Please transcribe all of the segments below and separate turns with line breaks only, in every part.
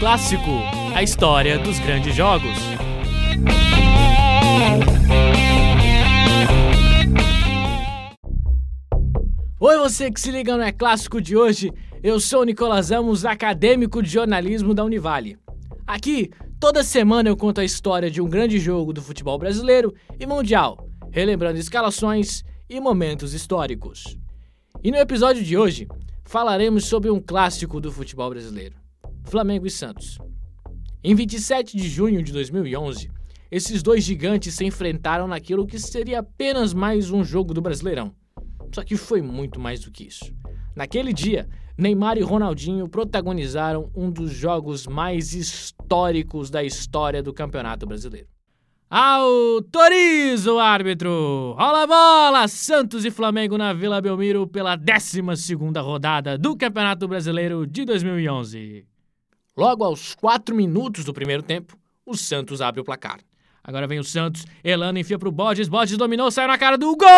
clássico, a história dos grandes jogos. Oi, você que se liga no É Clássico de hoje. Eu sou o Nicolas Amos, acadêmico de jornalismo da Univale. Aqui, toda semana eu conto a história de um grande jogo do futebol brasileiro e mundial, relembrando escalações e momentos históricos. E no episódio de hoje, falaremos sobre um clássico do futebol brasileiro: Flamengo e Santos. Em 27 de junho de 2011, esses dois gigantes se enfrentaram naquilo que seria apenas mais um jogo do Brasileirão. Só que foi muito mais do que isso. Naquele dia, Neymar e Ronaldinho protagonizaram um dos jogos mais históricos da história do Campeonato Brasileiro. Autoriza o árbitro! Rola a bola! Santos e Flamengo na Vila Belmiro pela 12 rodada do Campeonato Brasileiro de 2011. Logo aos 4 minutos do primeiro tempo, o Santos abre o placar. Agora vem o Santos, Elano enfia pro Borges, Borges dominou, saiu na cara do gol!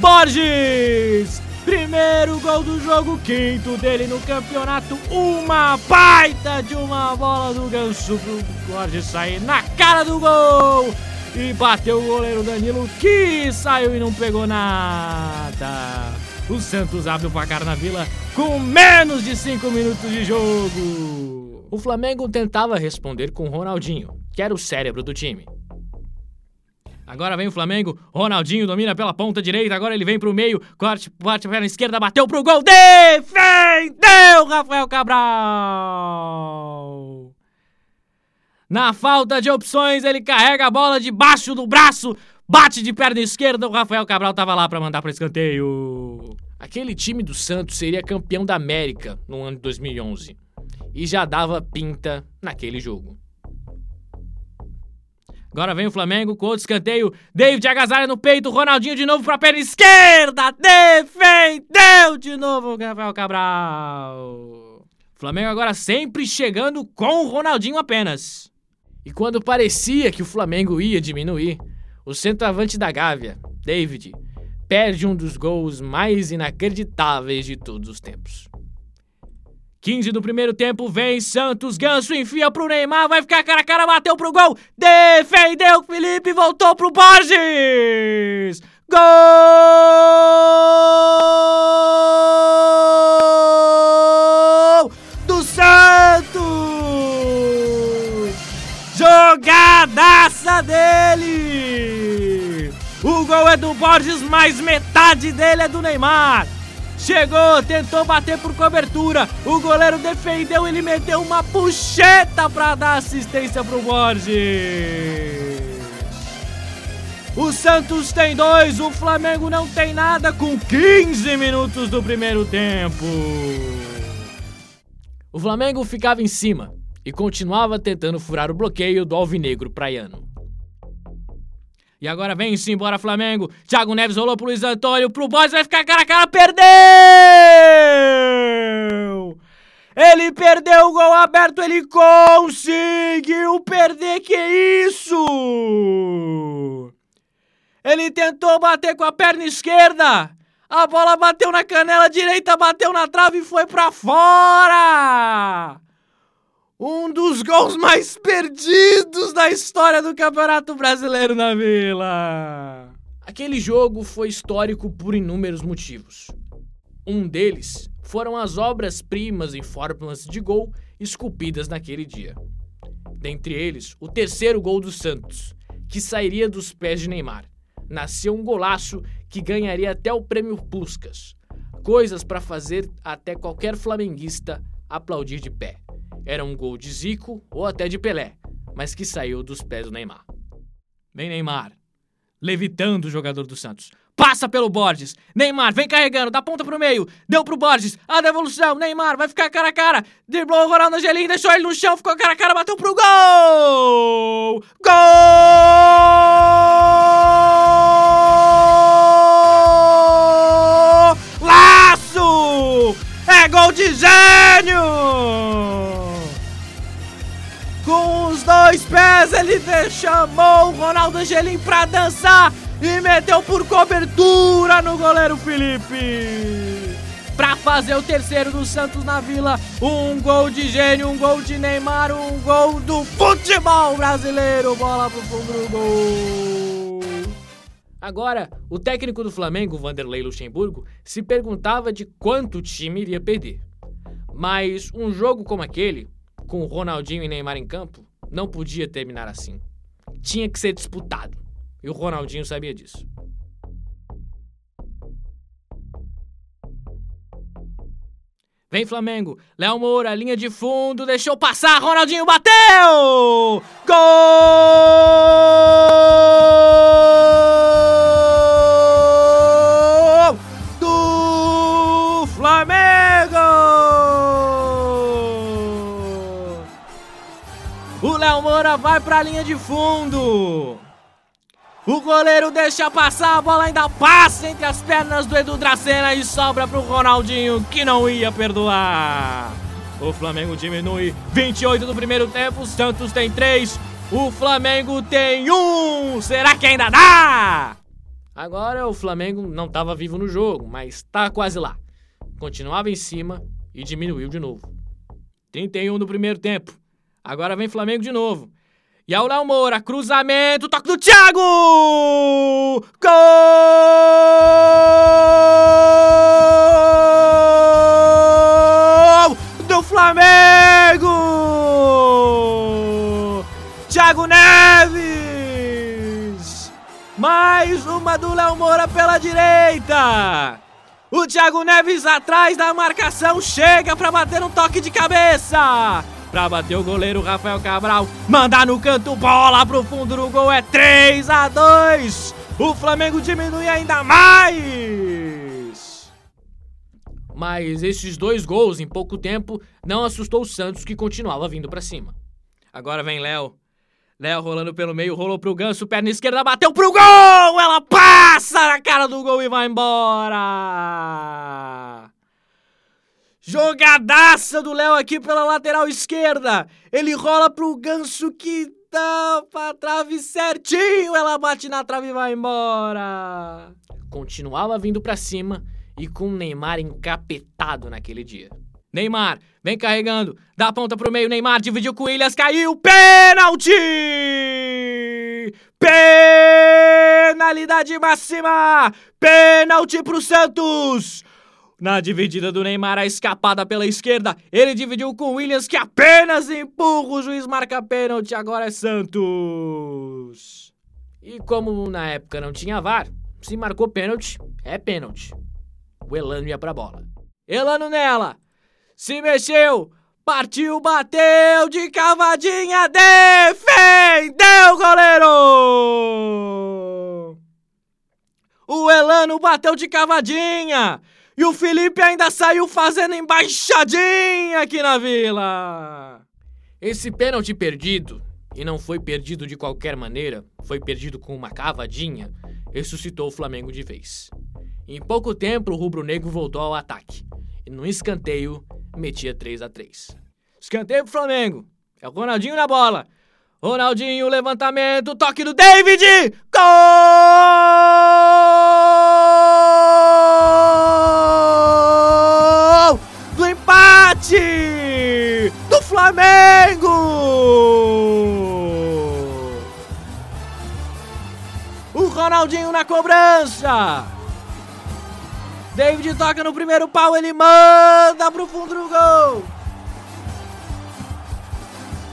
Borges! Primeiro gol do jogo, quinto dele no campeonato. Uma baita de uma bola do ganso pro Borges sair na cara do gol. E bateu o goleiro Danilo que saiu e não pegou nada. O Santos abre o placar na vila com menos de 5 minutos de jogo. O Flamengo tentava responder com Ronaldinho, que era o cérebro do time. Agora vem o Flamengo. Ronaldinho domina pela ponta direita. Agora ele vem pro meio. Corte, corte perna esquerda. Bateu pro gol. Defendeu Rafael Cabral. Na falta de opções, ele carrega a bola debaixo do braço. Bate de perna esquerda. O Rafael Cabral tava lá para mandar para escanteio. Aquele time do Santos seria campeão da América no ano de 2011. E já dava pinta naquele jogo. Agora vem o Flamengo com outro escanteio. David agasalha no peito. Ronaldinho de novo pra perna esquerda. Defendeu de novo o Rafael Cabral. Flamengo agora sempre chegando com o Ronaldinho apenas. E quando parecia que o Flamengo ia diminuir, o centroavante da Gávea, David, perde um dos gols mais inacreditáveis de todos os tempos. 15 do primeiro tempo, vem Santos, Ganso enfia pro Neymar, vai ficar cara a cara, bateu pro gol, defendeu Felipe, voltou pro Borges! Gol do Santos! Jogadaça dele! O gol é do Borges, mas metade dele é do Neymar. Chegou, tentou bater por cobertura. O goleiro defendeu, ele meteu uma puxeta para dar assistência pro Borges. O Santos tem dois, o Flamengo não tem nada com 15 minutos do primeiro tempo. O Flamengo ficava em cima e continuava tentando furar o bloqueio do alvinegro praiano. E agora vem-se embora Flamengo. Thiago Neves rolou pro Luiz Antônio. Pro Boys vai ficar cara a cara. Perdeu! Ele perdeu o gol aberto. Ele conseguiu perder. Que isso? Ele tentou bater com a perna esquerda. A bola bateu na canela direita, bateu na trave e foi para fora! Um dos gols mais perdidos da história do Campeonato Brasileiro na Vila. Aquele jogo foi histórico por inúmeros motivos. Um deles foram as obras-primas em fórmulas de gol esculpidas naquele dia. Dentre eles, o terceiro gol do Santos, que sairia dos pés de Neymar. Nasceu um golaço que ganharia até o prêmio Puskas. Coisas para fazer até qualquer flamenguista aplaudir de pé. Era um gol de Zico ou até de Pelé, mas que saiu dos pés do Neymar. Vem Neymar, levitando o jogador do Santos. Passa pelo Borges. Neymar vem carregando, da ponta pro meio. Deu pro Borges. A devolução. Neymar vai ficar cara a cara. Driblou o Ronaldo Angelim, deixou ele no chão, ficou cara a cara, bateu pro gol! Gol! Laço! É gol de gênio! Dois pés ele chamou o Ronaldo Angelim pra dançar e meteu por cobertura no goleiro Felipe. Pra fazer o terceiro do Santos na Vila, um gol de gênio, um gol de Neymar, um gol do futebol brasileiro. Bola pro fundo do gol. Agora, o técnico do Flamengo, Vanderlei Luxemburgo, se perguntava de quanto o time iria perder. Mas um jogo como aquele, com Ronaldinho e Neymar em campo, não podia terminar assim. Tinha que ser disputado. E o Ronaldinho sabia disso. Vem Flamengo, Léo Moura, linha de fundo, deixou passar, Ronaldinho bateu! Gol! Vai para a linha de fundo. O goleiro deixa passar, a bola ainda passa entre as pernas do Edu Dracena e sobra pro Ronaldinho, que não ia perdoar. O Flamengo diminui 28 do primeiro tempo, o Santos tem 3, o Flamengo tem 1. Será que ainda dá? Agora o Flamengo não estava vivo no jogo, mas tá quase lá. Continuava em cima e diminuiu de novo. 31 do primeiro tempo. Agora vem Flamengo de novo. E Léo Moura, cruzamento, toque do Thiago! Gol do Flamengo! Thiago Neves! Mais uma do Léo Moura pela direita! O Thiago Neves atrás da marcação chega para bater um toque de cabeça! Pra bater o goleiro Rafael Cabral. Mandar no canto, bola pro fundo do gol. É 3 a 2 O Flamengo diminui ainda mais. Mas esses dois gols em pouco tempo não assustou o Santos que continuava vindo para cima. Agora vem Léo. Léo rolando pelo meio, rolou pro Ganso, perna esquerda, bateu pro gol! Ela passa na cara do gol e vai embora! Jogadaça do Léo aqui pela lateral esquerda. Ele rola pro Ganso que dá pra trave certinho. Ela bate na trave e vai embora. Continuava vindo para cima e com Neymar encapetado naquele dia. Neymar, vem carregando, dá a ponta pro meio, Neymar dividiu com Williams, caiu, pênalti! Penalidade máxima! Pênalti pro Santos! Na dividida do Neymar, a escapada pela esquerda, ele dividiu com Williams que apenas empurra, o juiz marca pênalti, agora é Santos. E como na época não tinha VAR, se marcou pênalti, é pênalti. O Elano ia pra bola. Elano nela, se mexeu, partiu, bateu de cavadinha, defendeu, goleiro! O Elano bateu de cavadinha! E o Felipe ainda saiu fazendo embaixadinha aqui na vila. Esse pênalti perdido, e não foi perdido de qualquer maneira, foi perdido com uma cavadinha, ressuscitou o Flamengo de vez. Em pouco tempo, o rubro-negro voltou ao ataque. E no escanteio, metia 3 a 3 Escanteio pro Flamengo. É o Ronaldinho na bola. Ronaldinho, levantamento, toque do David! Gol! Empate! Do Flamengo! O Ronaldinho na cobrança! David toca no primeiro pau, ele manda pro fundo do gol!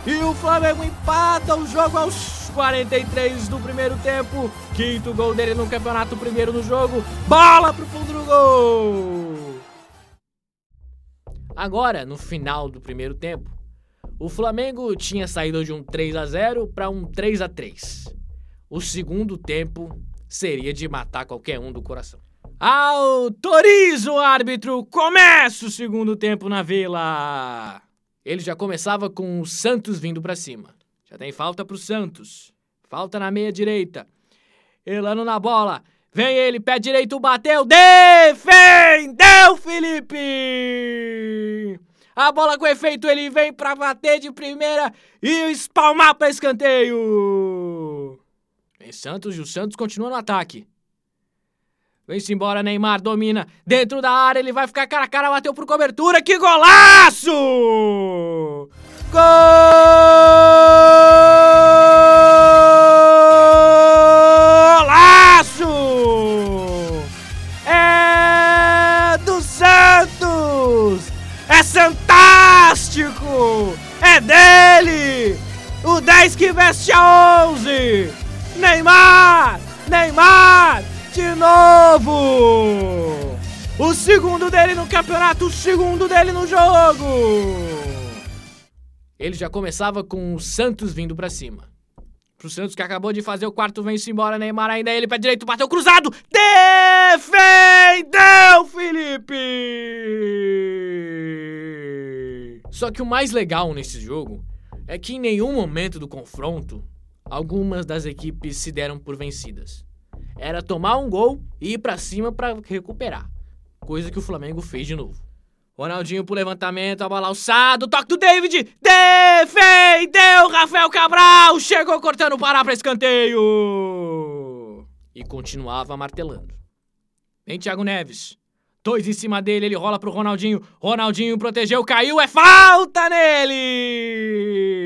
E o Flamengo empata o jogo aos 43 do primeiro tempo. Quinto gol dele no campeonato, primeiro no jogo. Bola pro fundo do gol! Agora, no final do primeiro tempo, o Flamengo tinha saído de um 3 a 0 para um 3 a 3. O segundo tempo seria de matar qualquer um do coração. Autoriza o árbitro! Começa o segundo tempo na Vila! Ele já começava com o Santos vindo para cima. Já tem falta pro Santos. Falta na meia direita. Elano na bola. Vem ele, pé direito, bateu. Defendeu, Felipe! A bola com efeito, ele vem pra bater de primeira e espalmar pra escanteio. Vem Santos e o Santos continua no ataque. Vem-se embora, Neymar domina. Dentro da área, ele vai ficar cara a cara, bateu por cobertura. Que golaço! Golaço! Dele no campeonato, o segundo dele no jogo! Ele já começava com o Santos vindo para cima. Pro Santos que acabou de fazer o quarto vence embora, Neymar ainda ele pé direito, bateu cruzado, defendeu Felipe! Só que o mais legal nesse jogo é que em nenhum momento do confronto algumas das equipes se deram por vencidas era tomar um gol e ir para cima para recuperar. Coisa que o Flamengo fez de novo. Ronaldinho pro levantamento, a bola alçada, toque do David, defendeu Rafael Cabral, chegou cortando parar para escanteio. E continuava martelando. Vem Thiago Neves. Dois em cima dele, ele rola pro Ronaldinho. Ronaldinho protegeu, caiu, é falta nele!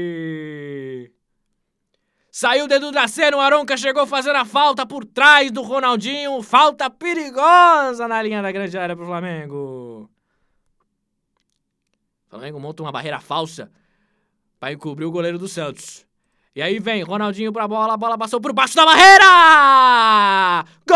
Saiu o dedo da cena, o Aronca chegou fazendo a falta por trás do Ronaldinho. Falta perigosa na linha da grande área pro Flamengo. O Flamengo monta uma barreira falsa para encobrir o goleiro do Santos. E aí vem Ronaldinho pra bola, a bola passou por baixo da barreira! Gol!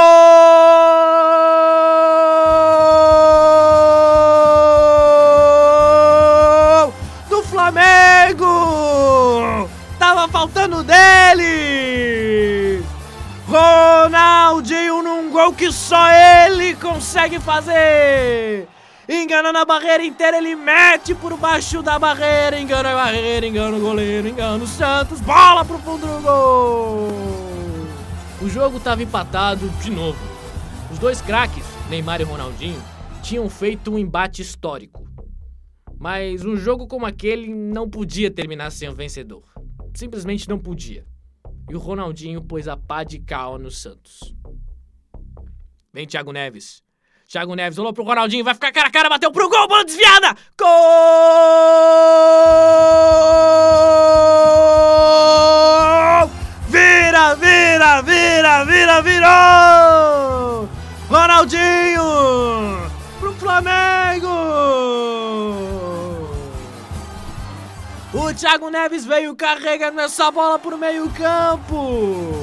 Ronaldinho num gol que só ele consegue fazer! Enganando a barreira inteira, ele mete por baixo da barreira, engana a barreira, engana o goleiro, engana o Santos, bola pro fundo do gol! O jogo tava empatado de novo. Os dois craques, Neymar e Ronaldinho, tinham feito um embate histórico. Mas um jogo como aquele não podia terminar sem um vencedor simplesmente não podia. E o Ronaldinho pôs a pá de cal no Santos. Vem Thiago Neves. Thiago Neves rolou pro Ronaldinho, vai ficar cara a cara, bateu pro gol, bola desviada! Gol! Vira, vira, vira, vira, virou! Ronaldinho! Pro Flamengo! O Thiago Neves veio carregando essa bola pro meio-campo.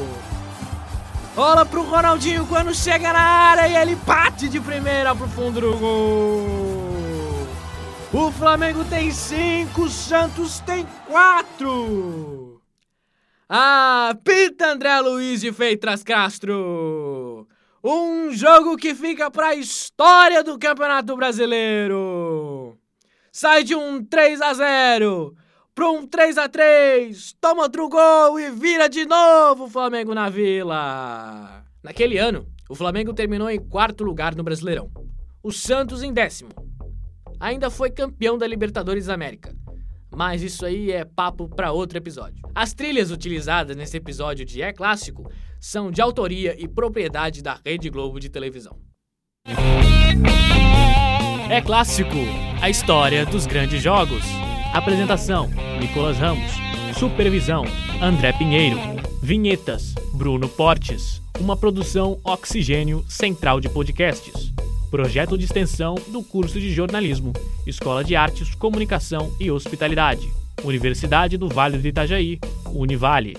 Bola pro Ronaldinho quando chega na área e ele bate de primeira pro fundo do gol. O Flamengo tem cinco, o Santos tem quatro. Ah, pita André Luiz de Feitras Castro. Um jogo que fica para a história do Campeonato Brasileiro. Sai de um 3 a 0 para um 3 a 3 toma outro gol e vira de novo o Flamengo na Vila. Naquele ano, o Flamengo terminou em quarto lugar no Brasileirão. O Santos em décimo. Ainda foi campeão da Libertadores América. Mas isso aí é papo para outro episódio. As trilhas utilizadas nesse episódio de É Clássico são de autoria e propriedade da Rede Globo de televisão. É Clássico, a história dos grandes jogos. Apresentação: Nicolas Ramos. Supervisão: André Pinheiro. Vinhetas: Bruno Portes. Uma produção Oxigênio Central de Podcasts. Projeto de extensão do curso de jornalismo, Escola de Artes, Comunicação e Hospitalidade. Universidade do Vale do Itajaí, Univale.